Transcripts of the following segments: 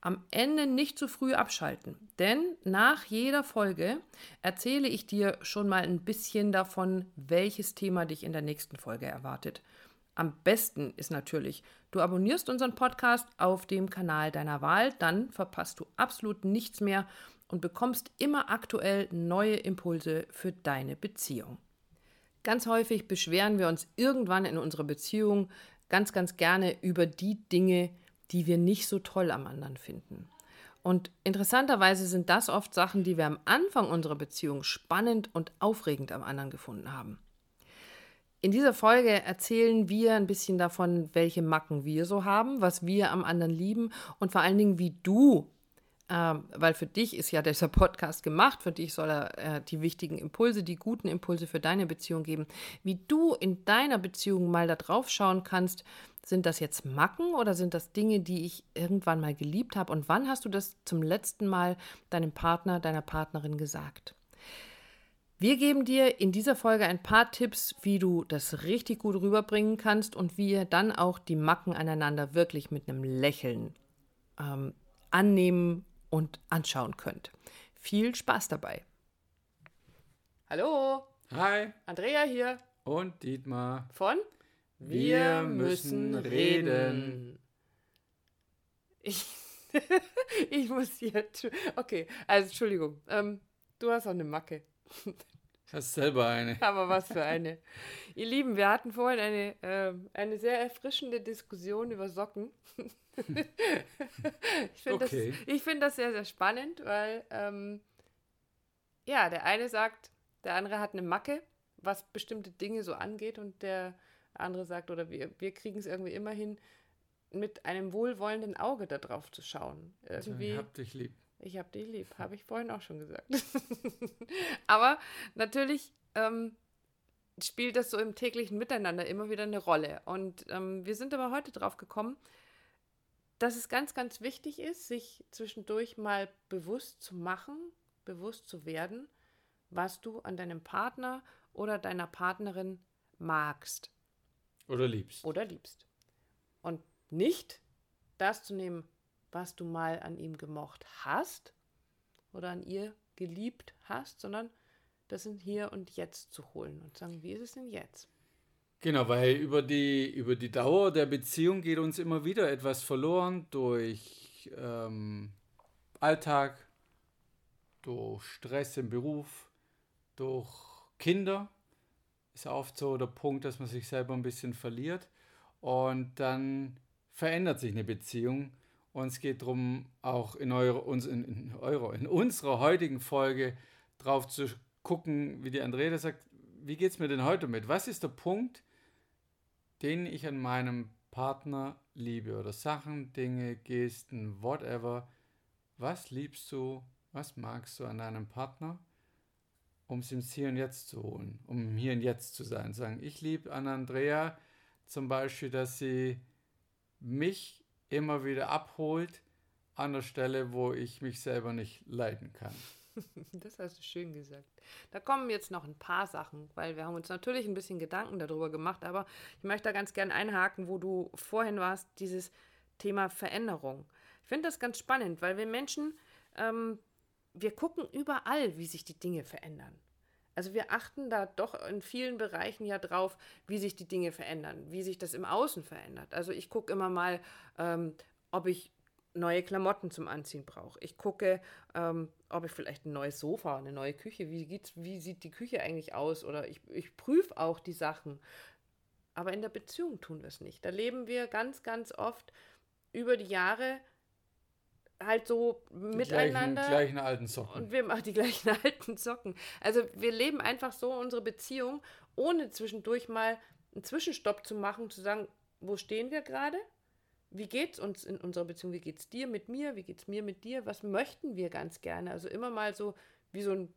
Am Ende nicht zu früh abschalten, denn nach jeder Folge erzähle ich dir schon mal ein bisschen davon, welches Thema dich in der nächsten Folge erwartet. Am besten ist natürlich, du abonnierst unseren Podcast auf dem Kanal deiner Wahl, dann verpasst du absolut nichts mehr und bekommst immer aktuell neue Impulse für deine Beziehung. Ganz häufig beschweren wir uns irgendwann in unserer Beziehung ganz, ganz gerne über die Dinge, wir nicht so toll am anderen finden. Und interessanterweise sind das oft Sachen, die wir am Anfang unserer Beziehung spannend und aufregend am anderen gefunden haben. In dieser Folge erzählen wir ein bisschen davon, welche Macken wir so haben, was wir am anderen lieben und vor allen Dingen, wie du, äh, weil für dich ist ja dieser Podcast gemacht, für dich soll er äh, die wichtigen Impulse, die guten Impulse für deine Beziehung geben, wie du in deiner Beziehung mal da drauf schauen kannst, sind das jetzt Macken oder sind das Dinge, die ich irgendwann mal geliebt habe? Und wann hast du das zum letzten Mal deinem Partner, deiner Partnerin gesagt? Wir geben dir in dieser Folge ein paar Tipps, wie du das richtig gut rüberbringen kannst und wie ihr dann auch die Macken aneinander wirklich mit einem Lächeln ähm, annehmen und anschauen könnt. Viel Spaß dabei. Hallo. Hi. Andrea hier. Und Dietmar. Von wir müssen reden. Ich, ich muss hier. Okay, also Entschuldigung. Ähm, du hast auch eine Macke. Hast selber eine. Aber was für eine. Ihr Lieben, wir hatten vorhin eine, äh, eine sehr erfrischende Diskussion über Socken. ich finde okay. das, find das sehr, sehr spannend, weil ähm, ja, der eine sagt, der andere hat eine Macke, was bestimmte Dinge so angeht und der andere sagt, oder wir, wir kriegen es irgendwie immer hin, mit einem wohlwollenden Auge da drauf zu schauen. Irgendwie, ich hab dich lieb. Ich hab dich lieb, habe ich vorhin auch schon gesagt. Aber natürlich ähm, spielt das so im täglichen Miteinander immer wieder eine Rolle. Und ähm, wir sind aber heute drauf gekommen, dass es ganz, ganz wichtig ist, sich zwischendurch mal bewusst zu machen, bewusst zu werden, was du an deinem Partner oder deiner Partnerin magst. Oder liebst. Oder liebst. Und nicht das zu nehmen, was du mal an ihm gemocht hast oder an ihr geliebt hast, sondern das in hier und jetzt zu holen und sagen, wie ist es denn jetzt? Genau, weil über die, über die Dauer der Beziehung geht uns immer wieder etwas verloren durch ähm, Alltag, durch Stress im Beruf, durch Kinder ist oft so der Punkt, dass man sich selber ein bisschen verliert und dann verändert sich eine Beziehung. Und es geht darum, auch in, eure, uns, in, in, eure, in unserer heutigen Folge drauf zu gucken, wie die Andrea sagt, wie geht es mir denn heute mit? Was ist der Punkt, den ich an meinem Partner liebe? Oder Sachen, Dinge, Gesten, whatever. Was liebst du? Was magst du an deinem Partner? um es ins Hier und Jetzt zu holen, um Hier und Jetzt zu sein. Sagen, ich liebe an Andrea zum Beispiel, dass sie mich immer wieder abholt an der Stelle, wo ich mich selber nicht leiden kann. Das hast du schön gesagt. Da kommen jetzt noch ein paar Sachen, weil wir haben uns natürlich ein bisschen Gedanken darüber gemacht, aber ich möchte da ganz gern einhaken, wo du vorhin warst, dieses Thema Veränderung. Ich finde das ganz spannend, weil wir Menschen, ähm, wir gucken überall, wie sich die Dinge verändern. Also wir achten da doch in vielen Bereichen ja drauf, wie sich die Dinge verändern, wie sich das im Außen verändert. Also ich gucke immer mal, ähm, ob ich neue Klamotten zum Anziehen brauche. Ich gucke, ähm, ob ich vielleicht ein neues Sofa, eine neue Küche, wie, geht's, wie sieht die Küche eigentlich aus? Oder ich, ich prüfe auch die Sachen. Aber in der Beziehung tun wir es nicht. Da leben wir ganz, ganz oft über die Jahre halt so die miteinander. Die gleichen alten Socken. Und wir machen die gleichen alten Socken. Also wir leben einfach so unsere Beziehung, ohne zwischendurch mal einen Zwischenstopp zu machen, zu sagen, wo stehen wir gerade? wie geht es uns in unserer Beziehung? Wie geht es dir mit mir? Wie geht es mir mit dir? Was möchten wir ganz gerne? Also immer mal so wie so ein,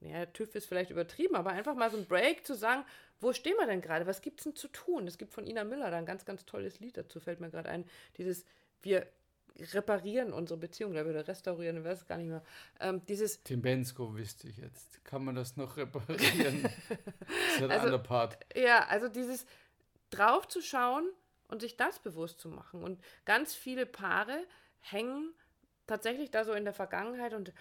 ja, TÜV ist vielleicht übertrieben, aber einfach mal so ein Break zu sagen, wo stehen wir denn gerade? Was gibt es denn zu tun? Es gibt von Ina Müller da ein ganz, ganz tolles Lied dazu, fällt mir gerade ein. Dieses, wir reparieren unsere Beziehung, oder restaurieren, ich weiß es gar nicht mehr. Ähm, dieses Tim Bensko wüsste ich jetzt. Kann man das noch reparieren? das ist ein also, anderer Part. Ja, also dieses drauf zu schauen, und sich das bewusst zu machen. Und ganz viele Paare hängen tatsächlich da so in der Vergangenheit und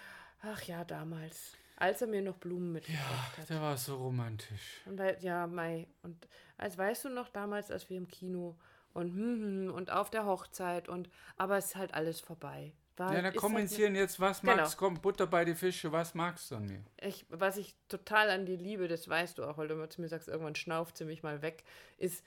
ach ja, damals, als er mir noch Blumen mitgebracht ja, hat. der war so romantisch. Und ja, Mai. Und als weißt du noch damals, als wir im Kino und hm, hm, und auf der Hochzeit und aber es ist halt alles vorbei. War, ja, dann kommentieren halt jetzt, was genau. magst du? Komm, Butter bei die Fische, was magst du an mir? Ich, was ich total an dir liebe, das weißt du auch, weil du zu mir sagst, irgendwann schnauft sie mich mal weg, ist,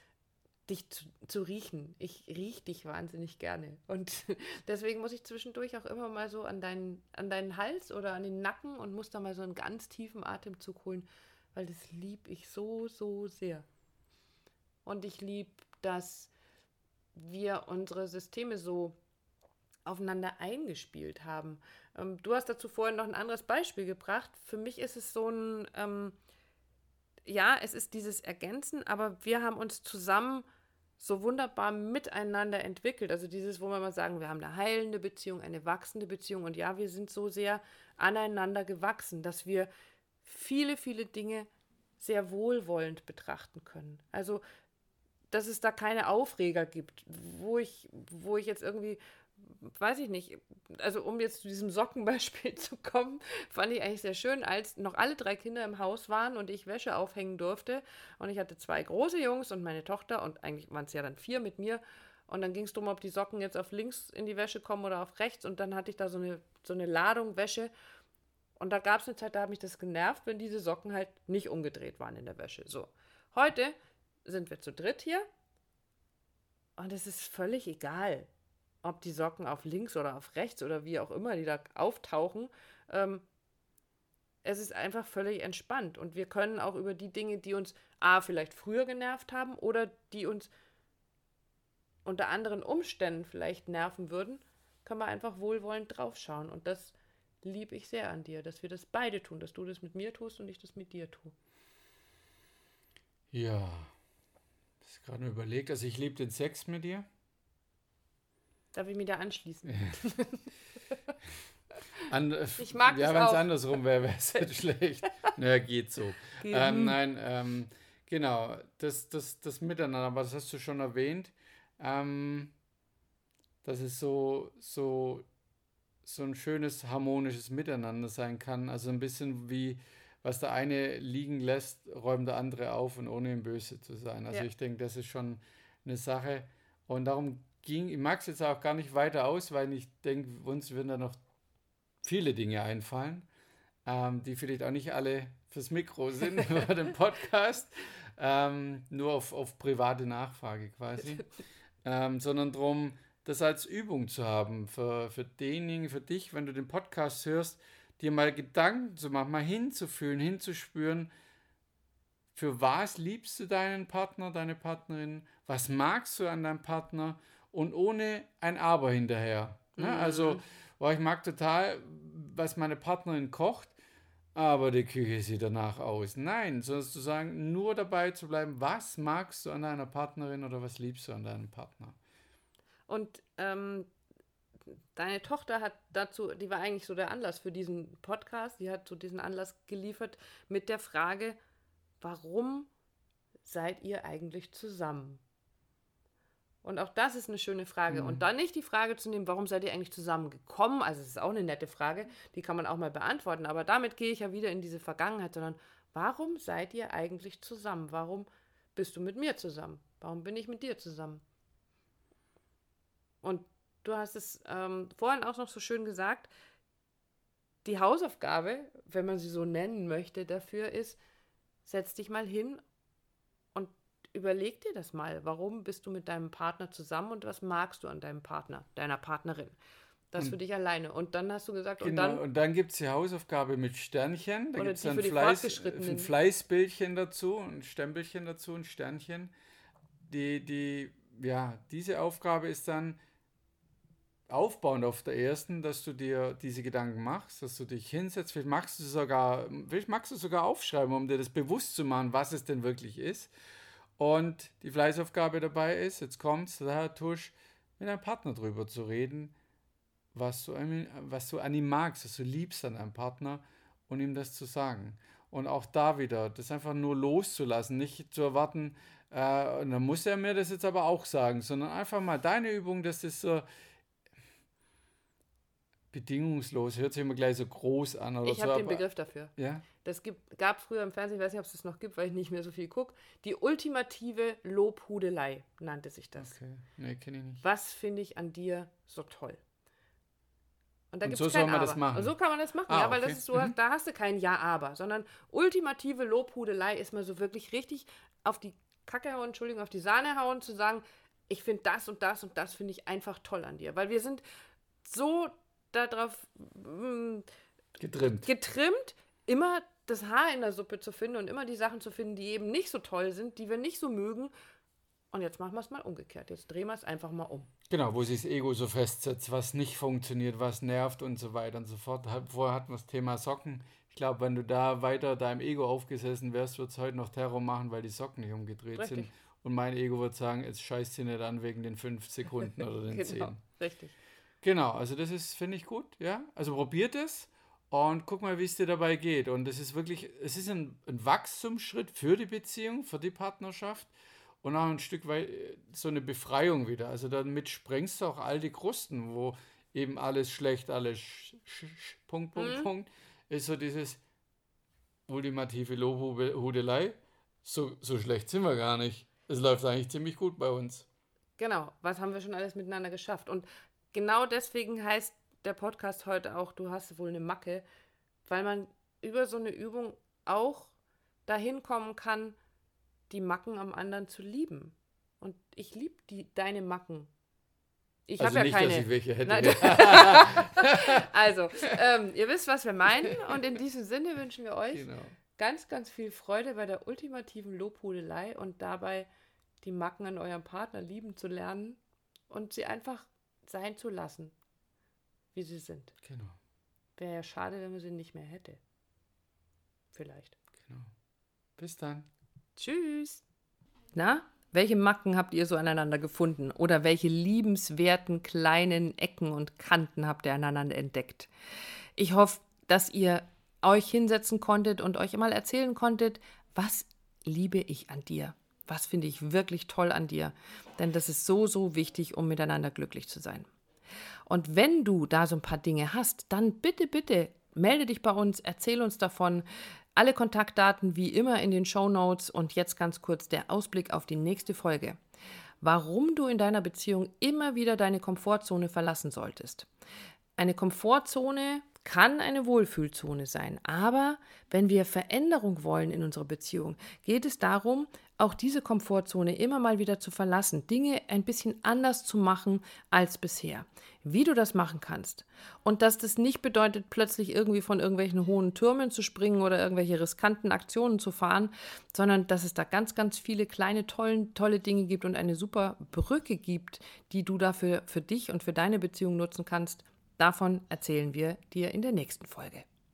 dich zu, zu, riechen. Ich rieche dich wahnsinnig gerne. Und deswegen muss ich zwischendurch auch immer mal so an deinen, an deinen Hals oder an den Nacken und muss da mal so einen ganz tiefen Atemzug holen, weil das liebe ich so, so sehr. Und ich liebe, dass wir unsere Systeme so aufeinander eingespielt haben. Ähm, du hast dazu vorhin noch ein anderes Beispiel gebracht. Für mich ist es so ein, ähm, ja, es ist dieses Ergänzen, aber wir haben uns zusammen so wunderbar miteinander entwickelt. Also dieses, wo wir mal sagen, wir haben eine heilende Beziehung, eine wachsende Beziehung. Und ja, wir sind so sehr aneinander gewachsen, dass wir viele, viele Dinge sehr wohlwollend betrachten können. Also, dass es da keine Aufreger gibt, wo ich, wo ich jetzt irgendwie weiß ich nicht, also um jetzt zu diesem Sockenbeispiel zu kommen, fand ich eigentlich sehr schön, als noch alle drei Kinder im Haus waren und ich Wäsche aufhängen durfte. Und ich hatte zwei große Jungs und meine Tochter und eigentlich waren es ja dann vier mit mir. Und dann ging es darum, ob die Socken jetzt auf links in die Wäsche kommen oder auf rechts. Und dann hatte ich da so eine, so eine Ladung Wäsche. Und da gab es eine Zeit, da hat mich das genervt, wenn diese Socken halt nicht umgedreht waren in der Wäsche. So, heute sind wir zu dritt hier. Und es ist völlig egal ob die Socken auf links oder auf rechts oder wie auch immer die da auftauchen. Ähm, es ist einfach völlig entspannt und wir können auch über die Dinge, die uns A vielleicht früher genervt haben oder die uns unter anderen Umständen vielleicht nerven würden, können wir einfach wohlwollend draufschauen. Und das liebe ich sehr an dir, dass wir das beide tun, dass du das mit mir tust und ich das mit dir tue. Ja, das ist gerade überlegt. Also ich liebe den Sex mit dir. Darf ich mich da anschließen? An, ich mag ja, wenn es andersrum wäre, wäre es halt schlecht. Naja, geht so. Ähm, nein, ähm, genau, das, das, das Miteinander, aber das hast du schon erwähnt, ähm, dass es so, so, so ein schönes, harmonisches Miteinander sein kann. Also ein bisschen wie, was der eine liegen lässt, räumt der andere auf und ohne ihm böse zu sein. Also ja. ich denke, das ist schon eine Sache. Und darum ging, ich mag es jetzt auch gar nicht weiter aus, weil ich denke, uns würden da noch viele Dinge einfallen, ähm, die vielleicht auch nicht alle fürs Mikro sind über den Podcast, ähm, nur auf, auf private Nachfrage quasi, ähm, sondern darum, das als Übung zu haben für, für denjenigen, für dich, wenn du den Podcast hörst, dir mal Gedanken zu machen, mal hinzufühlen, hinzuspüren, für was liebst du deinen Partner, deine Partnerin, was magst du an deinem Partner und ohne ein Aber hinterher. Ne? Mhm. Also, boah, ich mag total, was meine Partnerin kocht, aber die Küche sieht danach aus. Nein, sondern zu sagen, nur dabei zu bleiben, was magst du an deiner Partnerin oder was liebst du an deinem Partner? Und ähm, deine Tochter hat dazu, die war eigentlich so der Anlass für diesen Podcast, die hat so diesen Anlass geliefert mit der Frage, warum seid ihr eigentlich zusammen? Und auch das ist eine schöne Frage. Mhm. Und dann nicht die Frage zu nehmen, warum seid ihr eigentlich zusammengekommen? Also, es ist auch eine nette Frage, die kann man auch mal beantworten. Aber damit gehe ich ja wieder in diese Vergangenheit, sondern warum seid ihr eigentlich zusammen? Warum bist du mit mir zusammen? Warum bin ich mit dir zusammen? Und du hast es ähm, vorhin auch noch so schön gesagt, die Hausaufgabe, wenn man sie so nennen möchte, dafür ist, setz dich mal hin und überleg dir das mal. Warum bist du mit deinem Partner zusammen und was magst du an deinem Partner, deiner Partnerin? Das für dich alleine. Und dann hast du gesagt, genau, und dann. Und dann gibt es die Hausaufgabe mit Sternchen. Da gibt es dann Fleiß, ein Fleißbildchen dazu, ein Stempelchen dazu, ein Sternchen. Die, die, ja, diese Aufgabe ist dann, aufbauend auf der ersten, dass du dir diese Gedanken machst, dass du dich hinsetzt, vielleicht magst du sogar, vielleicht magst du sogar aufschreiben, um dir das bewusst zu machen, was es denn wirklich ist. Und die Fleißaufgabe dabei ist, jetzt kommt's, da Tusch, mit deinem Partner drüber zu reden, was du, was du an ihm magst, was du liebst an deinem Partner und ihm das zu sagen. Und auch da wieder, das einfach nur loszulassen, nicht zu erwarten, äh, dann muss er mir das jetzt aber auch sagen, sondern einfach mal deine Übung, das ist so, bedingungslos, hört sich immer gleich so groß an. Oder ich so, habe den Begriff dafür. Ja? Das gibt, gab früher im Fernsehen, ich weiß nicht, ob es das noch gibt, weil ich nicht mehr so viel gucke. Die ultimative Lobhudelei nannte sich das. Okay, nee, kenne ich nicht. Was finde ich an dir so toll? Und, da und so soll man Aber. das machen. Und so kann man das machen, ah, ja, weil okay. das ist so, mhm. da hast du kein Ja-Aber, sondern ultimative Lobhudelei ist mal so wirklich richtig auf die Kacke hauen, Entschuldigung, auf die Sahne hauen, zu sagen, ich finde das und das und das finde ich einfach toll an dir. Weil wir sind so darauf mm, getrimmt. getrimmt, immer das Haar in der Suppe zu finden und immer die Sachen zu finden, die eben nicht so toll sind, die wir nicht so mögen. Und jetzt machen wir es mal umgekehrt. Jetzt drehen wir es einfach mal um. Genau, wo sich das Ego so festsetzt, was nicht funktioniert, was nervt und so weiter und so fort. Vorher hatten wir das Thema Socken. Ich glaube, wenn du da weiter deinem Ego aufgesessen wärst, wird es heute noch Terror machen, weil die Socken nicht umgedreht Richtig. sind. Und mein Ego wird sagen, jetzt scheißt sie nicht an wegen den fünf Sekunden oder den genau. zehn. Richtig. Genau, also das ist, finde ich gut, ja. Also probiert es und guck mal, wie es dir dabei geht. Und es ist wirklich, es ist ein, ein Wachstumsschritt für die Beziehung, für die Partnerschaft und auch ein Stück weit so eine Befreiung wieder. Also damit sprengst du auch all die Krusten, wo eben alles schlecht, alles sch, sch, sch, Punkt, Punkt, mhm. Punkt, ist so dieses ultimative Lobhudelei. So, so schlecht sind wir gar nicht. Es läuft eigentlich ziemlich gut bei uns. Genau, was haben wir schon alles miteinander geschafft? Und genau deswegen heißt der Podcast heute auch, du hast wohl eine Macke, weil man über so eine Übung auch dahin kommen kann, die Macken am anderen zu lieben. Und ich liebe deine Macken. Ich also habe ja keine. Dass ich welche hätte. Nein, also, ähm, ihr wisst, was wir meinen. Und in diesem Sinne wünschen wir euch genau. ganz, ganz viel Freude bei der ultimativen Lobhudelei und dabei die Macken an eurem Partner lieben zu lernen und sie einfach sein zu lassen, wie sie sind. Genau. Wäre ja schade, wenn man sie nicht mehr hätte. Vielleicht. Genau. Bis dann. Tschüss. Na, welche Macken habt ihr so aneinander gefunden? Oder welche liebenswerten kleinen Ecken und Kanten habt ihr aneinander entdeckt? Ich hoffe, dass ihr euch hinsetzen konntet und euch mal erzählen konntet, was liebe ich an dir? Was finde ich wirklich toll an dir? Denn das ist so, so wichtig, um miteinander glücklich zu sein. Und wenn du da so ein paar Dinge hast, dann bitte, bitte melde dich bei uns, erzähl uns davon. Alle Kontaktdaten wie immer in den Show Notes und jetzt ganz kurz der Ausblick auf die nächste Folge. Warum du in deiner Beziehung immer wieder deine Komfortzone verlassen solltest. Eine Komfortzone kann eine Wohlfühlzone sein. Aber wenn wir Veränderung wollen in unserer Beziehung, geht es darum, auch diese Komfortzone immer mal wieder zu verlassen, Dinge ein bisschen anders zu machen als bisher. Wie du das machen kannst. Und dass das nicht bedeutet, plötzlich irgendwie von irgendwelchen hohen Türmen zu springen oder irgendwelche riskanten Aktionen zu fahren, sondern dass es da ganz, ganz viele kleine, tollen, tolle Dinge gibt und eine super Brücke gibt, die du dafür für dich und für deine Beziehung nutzen kannst. Davon erzählen wir dir in der nächsten Folge.